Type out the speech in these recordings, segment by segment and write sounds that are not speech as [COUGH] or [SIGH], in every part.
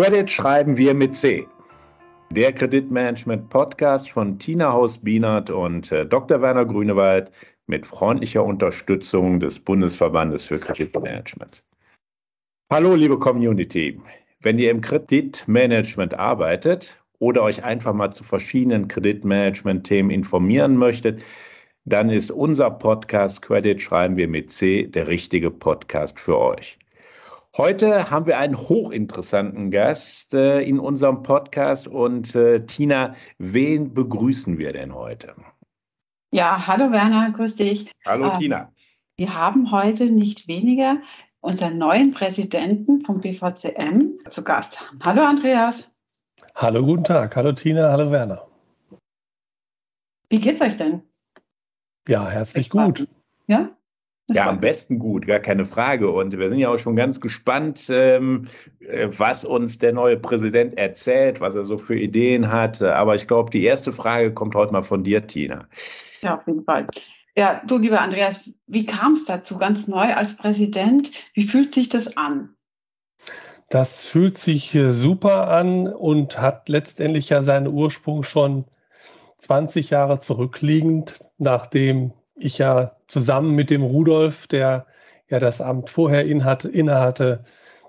Credit schreiben wir mit C. Der Kreditmanagement Podcast von Tina Haus-Bienert und äh, Dr. Werner Grünewald mit freundlicher Unterstützung des Bundesverbandes für Kreditmanagement. Hallo, liebe Community. Wenn ihr im Kreditmanagement arbeitet oder euch einfach mal zu verschiedenen Kreditmanagement-Themen informieren möchtet, dann ist unser Podcast Credit schreiben wir mit C der richtige Podcast für euch. Heute haben wir einen hochinteressanten Gast äh, in unserem Podcast. Und äh, Tina, wen begrüßen wir denn heute? Ja, hallo Werner, grüß dich. Hallo äh, Tina. Wir haben heute nicht weniger unseren neuen Präsidenten vom BVCM zu Gast. Hallo Andreas. Hallo, guten Tag. Hallo Tina, hallo Werner. Wie geht's euch denn? Ja, herzlich gut. Ja? [LAUGHS] ja, am besten gut, gar keine Frage. Und wir sind ja auch schon ganz gespannt, ähm, äh, was uns der neue Präsident erzählt, was er so für Ideen hat. Aber ich glaube, die erste Frage kommt heute mal von dir, Tina. Ja, auf jeden Fall. Ja, du, lieber Andreas, wie kam es dazu, ganz neu als Präsident? Wie fühlt sich das an? Das fühlt sich super an und hat letztendlich ja seinen Ursprung schon 20 Jahre zurückliegend, nachdem ich ja zusammen mit dem Rudolf, der ja das Amt vorher innehatte,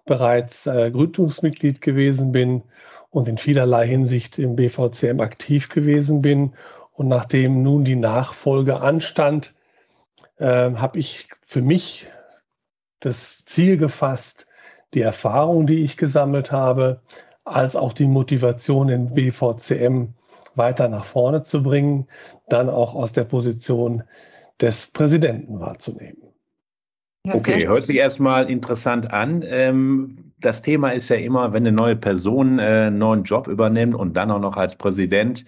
bereits äh, Gründungsmitglied gewesen bin und in vielerlei Hinsicht im BVCM aktiv gewesen bin. Und nachdem nun die Nachfolge anstand, äh, habe ich für mich das Ziel gefasst, die Erfahrung, die ich gesammelt habe, als auch die Motivation im BVCM weiter nach vorne zu bringen, dann auch aus der Position des Präsidenten wahrzunehmen. Okay, hört sich erstmal interessant an. Ähm, das Thema ist ja immer, wenn eine neue Person äh, einen neuen Job übernimmt und dann auch noch als Präsident,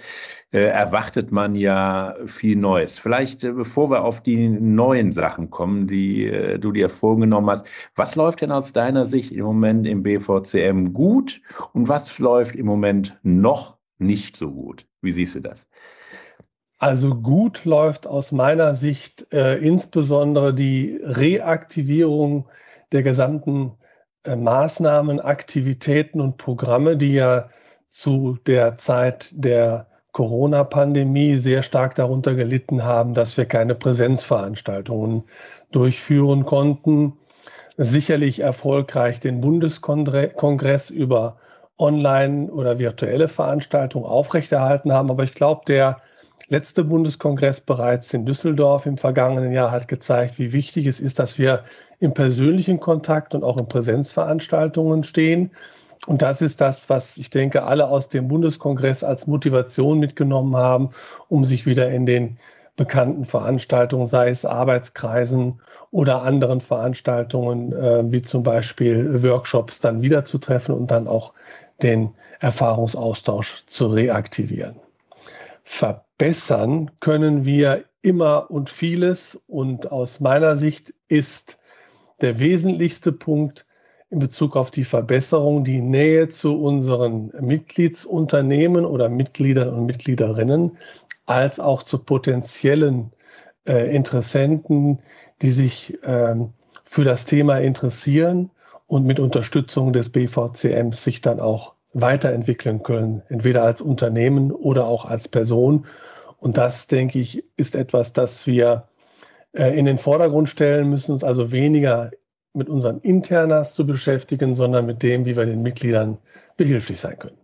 äh, erwartet man ja viel Neues. Vielleicht, äh, bevor wir auf die neuen Sachen kommen, die du dir vorgenommen hast, was läuft denn aus deiner Sicht im Moment im BVCM gut und was läuft im Moment noch nicht so gut? Wie siehst du das? Also gut läuft aus meiner Sicht äh, insbesondere die Reaktivierung der gesamten äh, Maßnahmen, Aktivitäten und Programme, die ja zu der Zeit der Corona-Pandemie sehr stark darunter gelitten haben, dass wir keine Präsenzveranstaltungen durchführen konnten. Sicherlich erfolgreich den Bundeskongress über online oder virtuelle Veranstaltungen aufrechterhalten haben. Aber ich glaube, der letzte Bundeskongress bereits in Düsseldorf im vergangenen Jahr hat gezeigt, wie wichtig es ist, dass wir im persönlichen Kontakt und auch in Präsenzveranstaltungen stehen. Und das ist das, was ich denke, alle aus dem Bundeskongress als Motivation mitgenommen haben, um sich wieder in den bekannten Veranstaltungen, sei es Arbeitskreisen oder anderen Veranstaltungen, äh, wie zum Beispiel Workshops, dann wiederzutreffen und dann auch den Erfahrungsaustausch zu reaktivieren. Verbessern können wir immer und vieles. Und aus meiner Sicht ist der wesentlichste Punkt in Bezug auf die Verbesserung die Nähe zu unseren Mitgliedsunternehmen oder Mitgliedern und Mitgliederinnen, als auch zu potenziellen äh, Interessenten, die sich ähm, für das Thema interessieren und mit Unterstützung des BVCMs sich dann auch weiterentwickeln können, entweder als Unternehmen oder auch als Person. Und das, denke ich, ist etwas, das wir äh, in den Vordergrund stellen müssen, uns also weniger mit unseren Internas zu beschäftigen, sondern mit dem, wie wir den Mitgliedern behilflich sein können.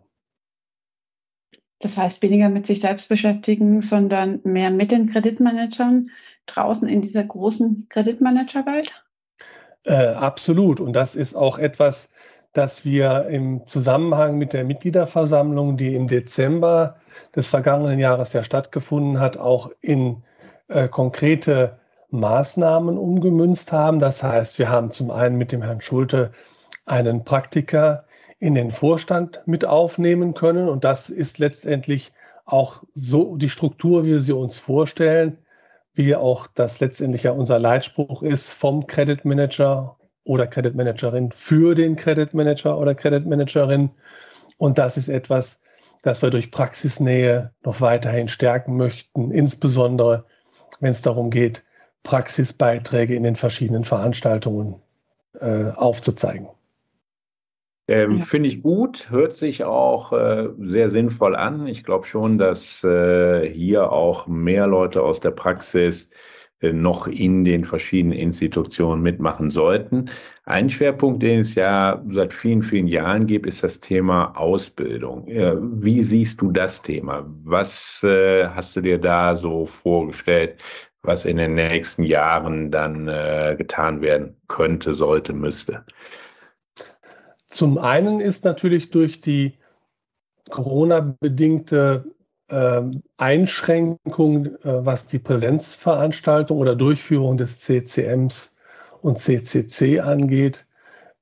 Das heißt, weniger mit sich selbst beschäftigen, sondern mehr mit den Kreditmanagern draußen in dieser großen Kreditmanagerwelt? Äh, absolut. Und das ist auch etwas, dass wir im Zusammenhang mit der Mitgliederversammlung, die im Dezember des vergangenen Jahres ja stattgefunden hat, auch in äh, konkrete Maßnahmen umgemünzt haben. Das heißt, wir haben zum einen mit dem Herrn Schulte einen Praktiker in den Vorstand mit aufnehmen können. Und das ist letztendlich auch so die Struktur, wie wir sie uns vorstellen, wie auch das letztendlich ja unser Leitspruch ist vom Credit Manager oder Credit Managerin für den Credit Manager oder Credit Managerin. Und das ist etwas, das wir durch Praxisnähe noch weiterhin stärken möchten, insbesondere wenn es darum geht, Praxisbeiträge in den verschiedenen Veranstaltungen äh, aufzuzeigen. Ähm, ja. Finde ich gut, hört sich auch äh, sehr sinnvoll an. Ich glaube schon, dass äh, hier auch mehr Leute aus der Praxis äh, noch in den verschiedenen Institutionen mitmachen sollten. Ein Schwerpunkt, den es ja seit vielen, vielen Jahren gibt, ist das Thema Ausbildung. Wie siehst du das Thema? Was äh, hast du dir da so vorgestellt, was in den nächsten Jahren dann äh, getan werden könnte, sollte, müsste? Zum einen ist natürlich durch die Corona-bedingte äh, Einschränkung, äh, was die Präsenzveranstaltung oder Durchführung des CCMs und CCC angeht,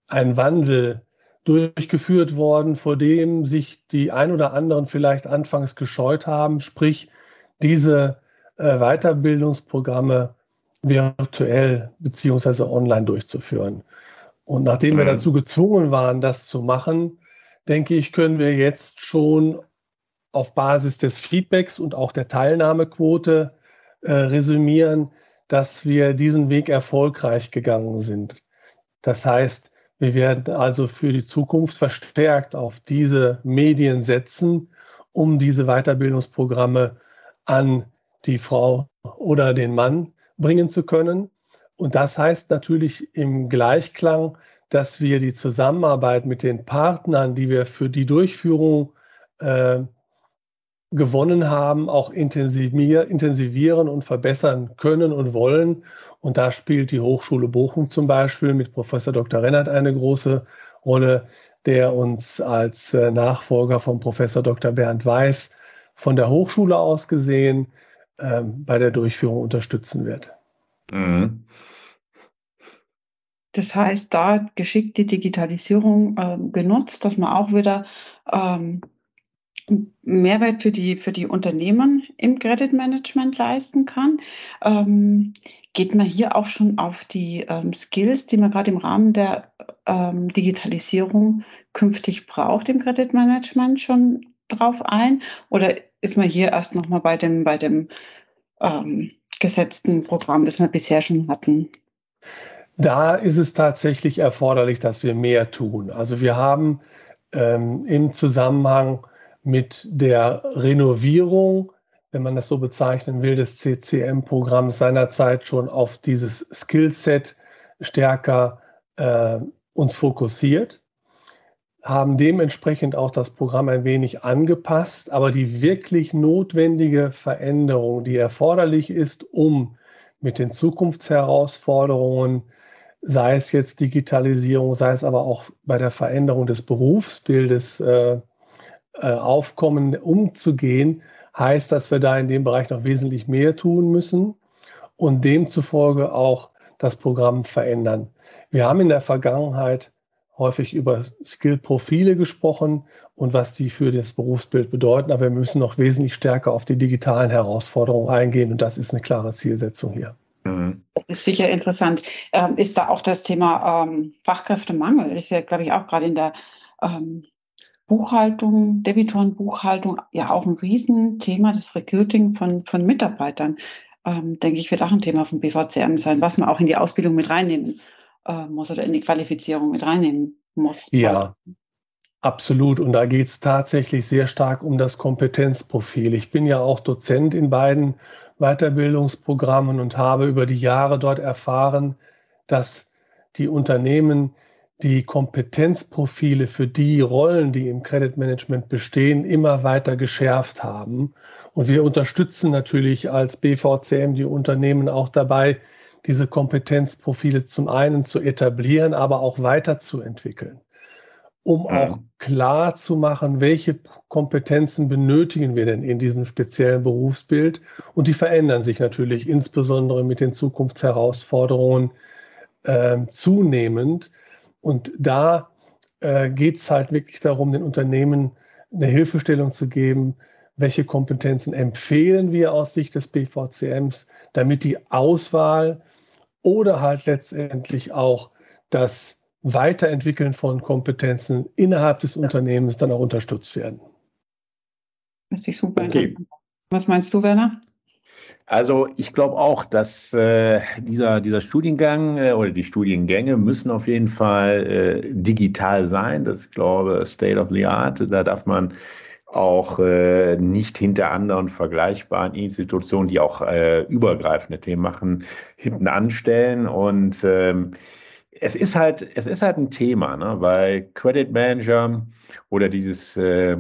ein Wandel durchgeführt worden, vor dem sich die ein oder anderen vielleicht anfangs gescheut haben, sprich diese äh, Weiterbildungsprogramme virtuell beziehungsweise online durchzuführen. Und nachdem mhm. wir dazu gezwungen waren, das zu machen, denke ich, können wir jetzt schon auf Basis des Feedbacks und auch der Teilnahmequote äh, resümieren, dass wir diesen Weg erfolgreich gegangen sind. Das heißt, wir werden also für die Zukunft verstärkt auf diese Medien setzen, um diese Weiterbildungsprogramme an die Frau oder den Mann bringen zu können. Und das heißt natürlich im Gleichklang, dass wir die Zusammenarbeit mit den Partnern, die wir für die Durchführung äh, gewonnen haben, auch intensivieren und verbessern können und wollen. Und da spielt die Hochschule Bochum zum Beispiel mit Professor Dr. Rennert eine große Rolle, der uns als äh, Nachfolger von Professor Dr. Bernd Weiß von der Hochschule aus gesehen äh, bei der Durchführung unterstützen wird. Mhm. Das heißt, da geschickt die Digitalisierung äh, genutzt, dass man auch wieder ähm, Mehrwert für die, für die Unternehmen im Credit Management leisten kann. Ähm, geht man hier auch schon auf die ähm, Skills, die man gerade im Rahmen der ähm, Digitalisierung künftig braucht im Credit Management schon drauf ein? Oder ist man hier erst nochmal bei dem, bei dem ähm, gesetzten Programm, das wir bisher schon hatten? Da ist es tatsächlich erforderlich, dass wir mehr tun. Also wir haben ähm, im Zusammenhang mit der Renovierung, wenn man das so bezeichnen will, des CCM-Programms seinerzeit schon auf dieses Skillset stärker äh, uns fokussiert, haben dementsprechend auch das Programm ein wenig angepasst, aber die wirklich notwendige Veränderung, die erforderlich ist, um mit den Zukunftsherausforderungen, sei es jetzt Digitalisierung, sei es aber auch bei der Veränderung des Berufsbildes äh, äh, Aufkommen umzugehen, heißt, dass wir da in dem Bereich noch wesentlich mehr tun müssen und demzufolge auch das Programm verändern. Wir haben in der Vergangenheit häufig über Skill-Profile gesprochen und was die für das Berufsbild bedeuten, aber wir müssen noch wesentlich stärker auf die digitalen Herausforderungen eingehen und das ist eine klare Zielsetzung hier. Mhm. Das ist sicher interessant. Ähm, ist da auch das Thema ähm, Fachkräftemangel? Ist ja, glaube ich, auch gerade in der ähm, Buchhaltung, Debitorenbuchhaltung ja auch ein Riesenthema, das Recruiting von, von Mitarbeitern, ähm, denke ich, wird auch ein Thema von BVCM sein, was man auch in die Ausbildung mit reinnehmen äh, muss oder in die Qualifizierung mit reinnehmen muss. Ja, absolut. Und da geht es tatsächlich sehr stark um das Kompetenzprofil. Ich bin ja auch Dozent in beiden Weiterbildungsprogrammen und habe über die Jahre dort erfahren, dass die Unternehmen die Kompetenzprofile für die Rollen, die im Credit Management bestehen, immer weiter geschärft haben. Und wir unterstützen natürlich als BVCM die Unternehmen auch dabei, diese Kompetenzprofile zum einen zu etablieren, aber auch weiterzuentwickeln, um auch klar zu machen, welche Kompetenzen benötigen wir denn in diesem speziellen Berufsbild. Und die verändern sich natürlich insbesondere mit den Zukunftsherausforderungen äh, zunehmend. Und da äh, geht es halt wirklich darum, den Unternehmen eine Hilfestellung zu geben, welche Kompetenzen empfehlen wir aus Sicht des BVCMs, damit die Auswahl oder halt letztendlich auch das Weiterentwickeln von Kompetenzen innerhalb des Unternehmens dann auch unterstützt werden. Das ist super. Okay. Was meinst du, Werner? Also ich glaube auch, dass äh, dieser, dieser Studiengang äh, oder die Studiengänge müssen auf jeden Fall äh, digital sein. Das ich glaube State of the Art. Da darf man auch äh, nicht hinter anderen vergleichbaren Institutionen, die auch äh, übergreifende Themen machen, hinten anstellen. Und ähm, es ist halt, es ist halt ein Thema, ne? weil Credit Manager oder dieses äh,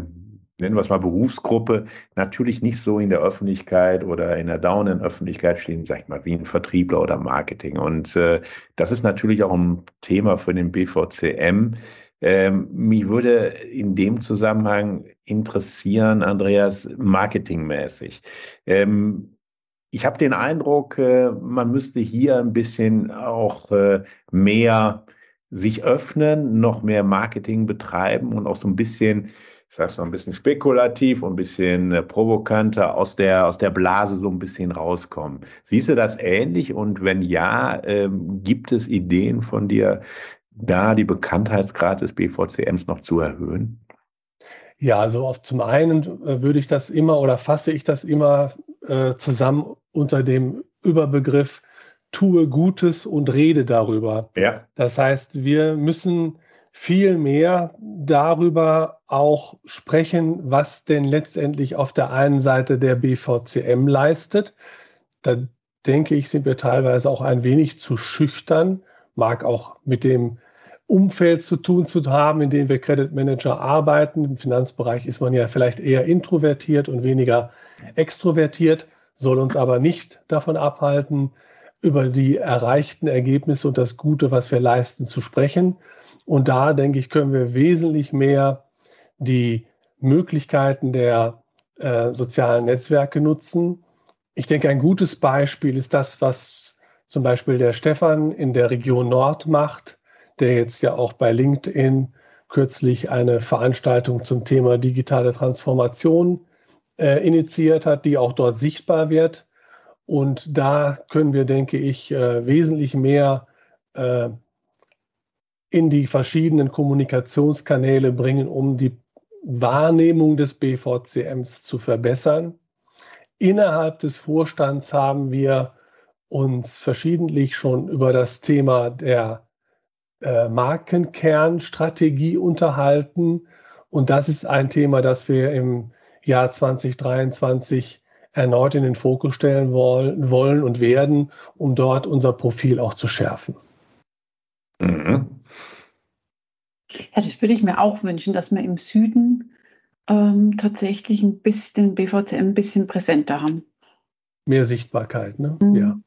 nennen wir es mal Berufsgruppe, natürlich nicht so in der Öffentlichkeit oder in der dauernden Öffentlichkeit stehen, sag ich mal, wie ein Vertriebler oder Marketing. Und äh, das ist natürlich auch ein Thema für den BVCM. Ähm, mich würde in dem Zusammenhang interessieren, Andreas, marketingmäßig. Ähm, ich habe den Eindruck, äh, man müsste hier ein bisschen auch äh, mehr sich öffnen, noch mehr Marketing betreiben und auch so ein bisschen ich sag's mal, ein bisschen spekulativ und ein bisschen äh, provokanter aus der, aus der Blase so ein bisschen rauskommen. Siehst du das ähnlich? Und wenn ja, ähm, gibt es Ideen von dir, da die Bekanntheitsgrad des BVCMs noch zu erhöhen? Ja, also auf, zum einen äh, würde ich das immer oder fasse ich das immer äh, zusammen unter dem Überbegriff tue Gutes und rede darüber. Ja. Das heißt, wir müssen viel mehr darüber auch sprechen, was denn letztendlich auf der einen Seite der BVCM leistet. Da denke ich, sind wir teilweise auch ein wenig zu schüchtern, mag auch mit dem Umfeld zu tun zu haben, in dem wir Credit Manager arbeiten. Im Finanzbereich ist man ja vielleicht eher introvertiert und weniger extrovertiert, soll uns aber nicht davon abhalten, über die erreichten Ergebnisse und das Gute, was wir leisten, zu sprechen. Und da, denke ich, können wir wesentlich mehr die Möglichkeiten der äh, sozialen Netzwerke nutzen. Ich denke, ein gutes Beispiel ist das, was zum Beispiel der Stefan in der Region Nord macht, der jetzt ja auch bei LinkedIn kürzlich eine Veranstaltung zum Thema digitale Transformation äh, initiiert hat, die auch dort sichtbar wird. Und da können wir, denke ich, äh, wesentlich mehr äh, in die verschiedenen Kommunikationskanäle bringen, um die Wahrnehmung des BVCMs zu verbessern. Innerhalb des Vorstands haben wir uns verschiedentlich schon über das Thema der äh, Markenkernstrategie unterhalten. Und das ist ein Thema, das wir im Jahr 2023 erneut in den Fokus stellen wollen, wollen und werden, um dort unser Profil auch zu schärfen. Mhm. Ja, das würde ich mir auch wünschen, dass wir im Süden ähm, tatsächlich ein bisschen den BVCM ein bisschen präsenter haben. Mehr Sichtbarkeit, ne? Mhm. Ja.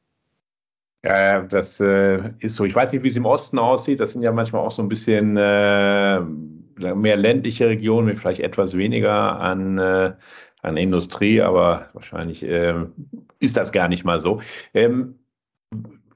Ja, das äh, ist so. Ich weiß nicht, wie es im Osten aussieht. Das sind ja manchmal auch so ein bisschen äh, mehr ländliche Regionen mit vielleicht etwas weniger an, äh, an Industrie, aber wahrscheinlich äh, ist das gar nicht mal so. Ähm,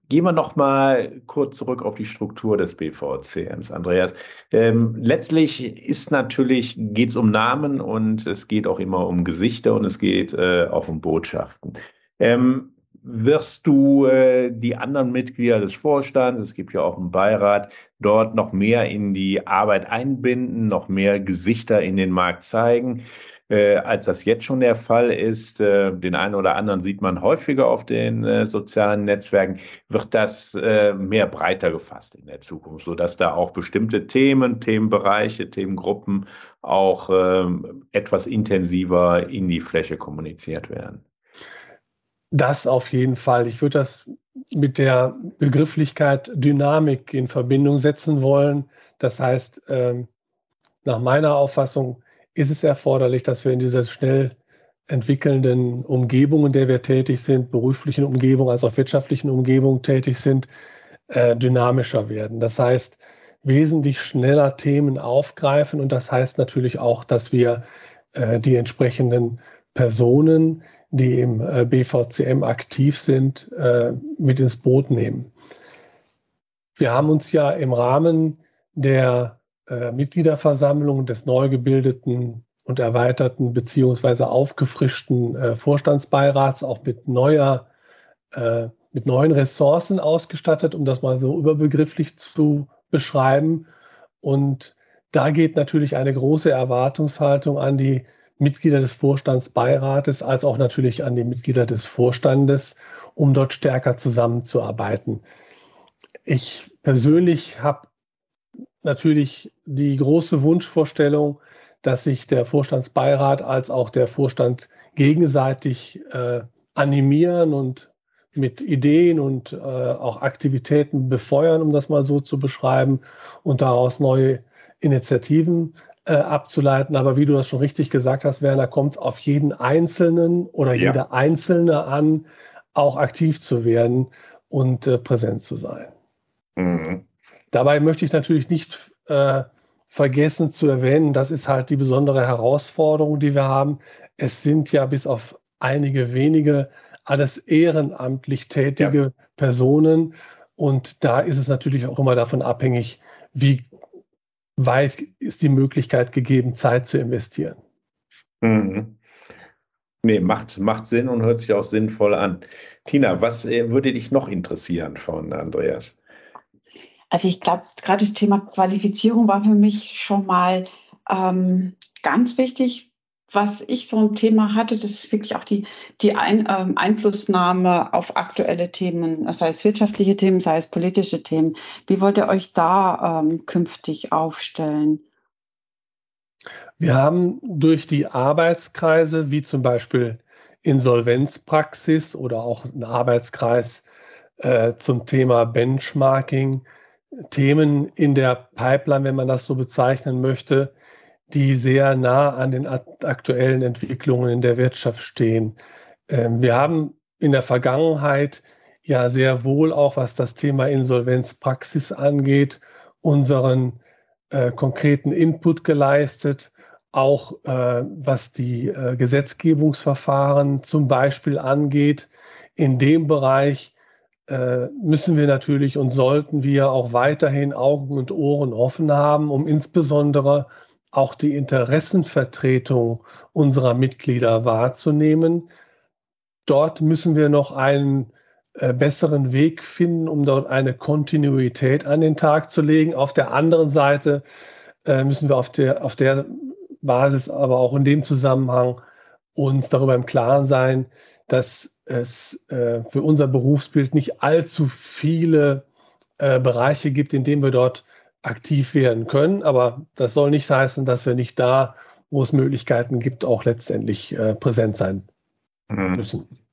Gehen wir noch mal kurz zurück auf die Struktur des BVCMs, Andreas. Ähm, letztlich ist natürlich geht es um Namen und es geht auch immer um Gesichter und es geht äh, auch um Botschaften. Ähm, wirst du äh, die anderen Mitglieder des Vorstands, es gibt ja auch einen Beirat, dort noch mehr in die Arbeit einbinden, noch mehr Gesichter in den Markt zeigen? Äh, als das jetzt schon der Fall ist. Äh, den einen oder anderen sieht man häufiger auf den äh, sozialen Netzwerken. Wird das äh, mehr breiter gefasst in der Zukunft, sodass da auch bestimmte Themen, Themenbereiche, Themengruppen auch ähm, etwas intensiver in die Fläche kommuniziert werden? Das auf jeden Fall. Ich würde das mit der Begrifflichkeit Dynamik in Verbindung setzen wollen. Das heißt, ähm, nach meiner Auffassung ist es erforderlich, dass wir in dieser schnell entwickelnden Umgebung, in der wir tätig sind, beruflichen Umgebung als auch wirtschaftlichen Umgebung tätig sind, äh, dynamischer werden. Das heißt, wesentlich schneller Themen aufgreifen und das heißt natürlich auch, dass wir äh, die entsprechenden Personen, die im äh, BVCM aktiv sind, äh, mit ins Boot nehmen. Wir haben uns ja im Rahmen der äh, Mitgliederversammlung des neu gebildeten und erweiterten beziehungsweise aufgefrischten äh, Vorstandsbeirats auch mit neuer, äh, mit neuen Ressourcen ausgestattet, um das mal so überbegrifflich zu beschreiben. Und da geht natürlich eine große Erwartungshaltung an die Mitglieder des Vorstandsbeirates als auch natürlich an die Mitglieder des Vorstandes, um dort stärker zusammenzuarbeiten. Ich persönlich habe natürlich die große Wunschvorstellung, dass sich der Vorstandsbeirat als auch der Vorstand gegenseitig äh, animieren und mit Ideen und äh, auch Aktivitäten befeuern, um das mal so zu beschreiben, und daraus neue Initiativen äh, abzuleiten. Aber wie du das schon richtig gesagt hast, Werner, kommt es auf jeden Einzelnen oder ja. jede Einzelne an, auch aktiv zu werden und äh, präsent zu sein. Mhm. Dabei möchte ich natürlich nicht äh, vergessen zu erwähnen, das ist halt die besondere Herausforderung, die wir haben. Es sind ja bis auf einige wenige alles ehrenamtlich tätige ja. Personen. Und da ist es natürlich auch immer davon abhängig, wie weit ist die Möglichkeit gegeben, Zeit zu investieren. Mhm. Nee, macht, macht Sinn und hört sich auch sinnvoll an. Tina, was äh, würde dich noch interessieren von Andreas? Also ich glaube, gerade das Thema Qualifizierung war für mich schon mal ähm, ganz wichtig, was ich so ein Thema hatte, das ist wirklich auch die, die Ein, ähm, Einflussnahme auf aktuelle Themen, sei es wirtschaftliche Themen, sei es politische Themen. Wie wollt ihr euch da ähm, künftig aufstellen? Wir haben durch die Arbeitskreise, wie zum Beispiel Insolvenzpraxis oder auch ein Arbeitskreis äh, zum Thema Benchmarking, Themen in der Pipeline, wenn man das so bezeichnen möchte, die sehr nah an den aktuellen Entwicklungen in der Wirtschaft stehen. Ähm, wir haben in der Vergangenheit ja sehr wohl auch, was das Thema Insolvenzpraxis angeht, unseren äh, konkreten Input geleistet, auch äh, was die äh, Gesetzgebungsverfahren zum Beispiel angeht. In dem Bereich müssen wir natürlich und sollten wir auch weiterhin Augen und Ohren offen haben, um insbesondere auch die Interessenvertretung unserer Mitglieder wahrzunehmen. Dort müssen wir noch einen äh, besseren Weg finden, um dort eine Kontinuität an den Tag zu legen. Auf der anderen Seite äh, müssen wir auf der, auf der Basis, aber auch in dem Zusammenhang uns darüber im Klaren sein, dass es äh, für unser Berufsbild nicht allzu viele äh, Bereiche gibt, in denen wir dort aktiv werden können. Aber das soll nicht heißen, dass wir nicht da, wo es Möglichkeiten gibt, auch letztendlich äh, präsent sein mhm. müssen.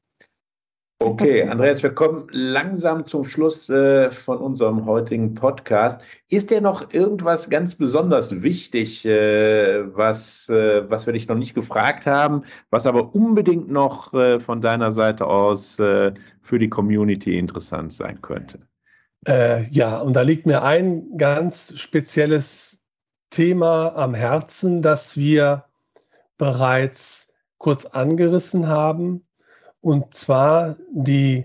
Okay, Andreas, wir kommen langsam zum Schluss äh, von unserem heutigen Podcast. Ist dir noch irgendwas ganz besonders wichtig, äh, was, äh, was wir dich noch nicht gefragt haben, was aber unbedingt noch äh, von deiner Seite aus äh, für die Community interessant sein könnte? Äh, ja, und da liegt mir ein ganz spezielles Thema am Herzen, das wir bereits kurz angerissen haben, und zwar die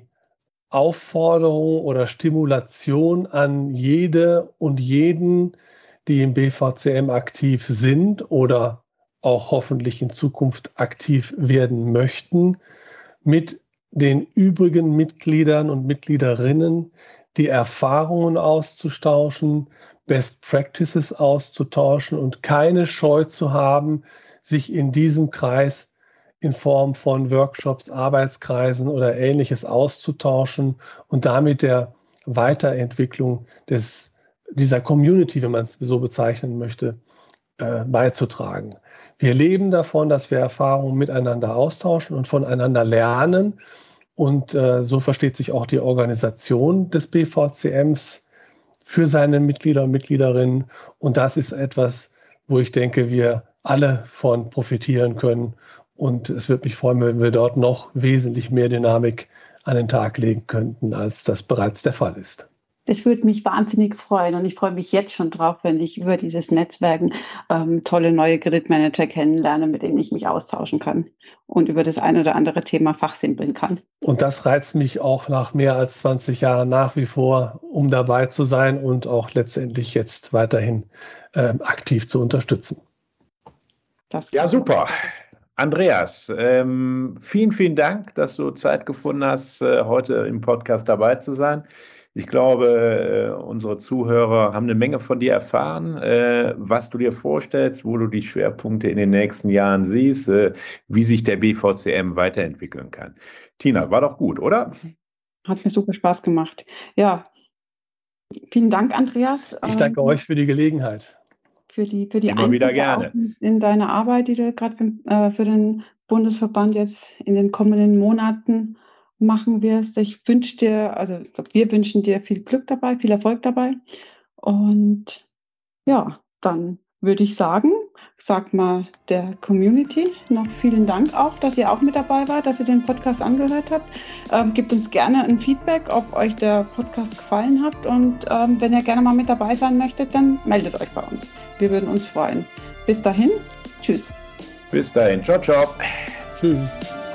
Aufforderung oder Stimulation an jede und jeden, die im BVCM aktiv sind oder auch hoffentlich in Zukunft aktiv werden möchten, mit den übrigen Mitgliedern und Mitgliederinnen die Erfahrungen auszutauschen, Best Practices auszutauschen und keine Scheu zu haben, sich in diesem Kreis in Form von Workshops, Arbeitskreisen oder ähnliches auszutauschen und damit der Weiterentwicklung des, dieser Community, wenn man es so bezeichnen möchte, äh, beizutragen. Wir leben davon, dass wir Erfahrungen miteinander austauschen und voneinander lernen und äh, so versteht sich auch die Organisation des BVCMs für seine Mitglieder und Mitgliederinnen. Und das ist etwas, wo ich denke, wir alle von profitieren können. Und es würde mich freuen, wenn wir dort noch wesentlich mehr Dynamik an den Tag legen könnten, als das bereits der Fall ist. Das würde mich wahnsinnig freuen und ich freue mich jetzt schon drauf, wenn ich über dieses Netzwerken ähm, tolle neue Kreditmanager kennenlerne, mit denen ich mich austauschen kann und über das ein oder andere Thema fachsimpeln kann. Und das reizt mich auch nach mehr als 20 Jahren nach wie vor, um dabei zu sein und auch letztendlich jetzt weiterhin äh, aktiv zu unterstützen. ja, super. Andreas, ähm, vielen, vielen Dank, dass du Zeit gefunden hast, äh, heute im Podcast dabei zu sein. Ich glaube, äh, unsere Zuhörer haben eine Menge von dir erfahren, äh, was du dir vorstellst, wo du die Schwerpunkte in den nächsten Jahren siehst, äh, wie sich der BVCM weiterentwickeln kann. Tina, war doch gut, oder? Hat mir super Spaß gemacht. Ja, vielen Dank, Andreas. Ich danke ähm, euch für die Gelegenheit. Für die, für die Immer wieder gerne. In deiner Arbeit, die du gerade äh, für den Bundesverband jetzt in den kommenden Monaten machen wirst. Ich wünsche dir, also wir wünschen dir viel Glück dabei, viel Erfolg dabei. Und ja, dann würde ich sagen, sag mal der Community noch vielen Dank auch, dass ihr auch mit dabei wart, dass ihr den Podcast angehört habt. Ähm, gebt uns gerne ein Feedback, ob euch der Podcast gefallen hat. Und ähm, wenn ihr gerne mal mit dabei sein möchtet, dann meldet euch bei uns. Wir würden uns freuen. Bis dahin, tschüss. Bis dahin, ciao, ciao. Tschüss.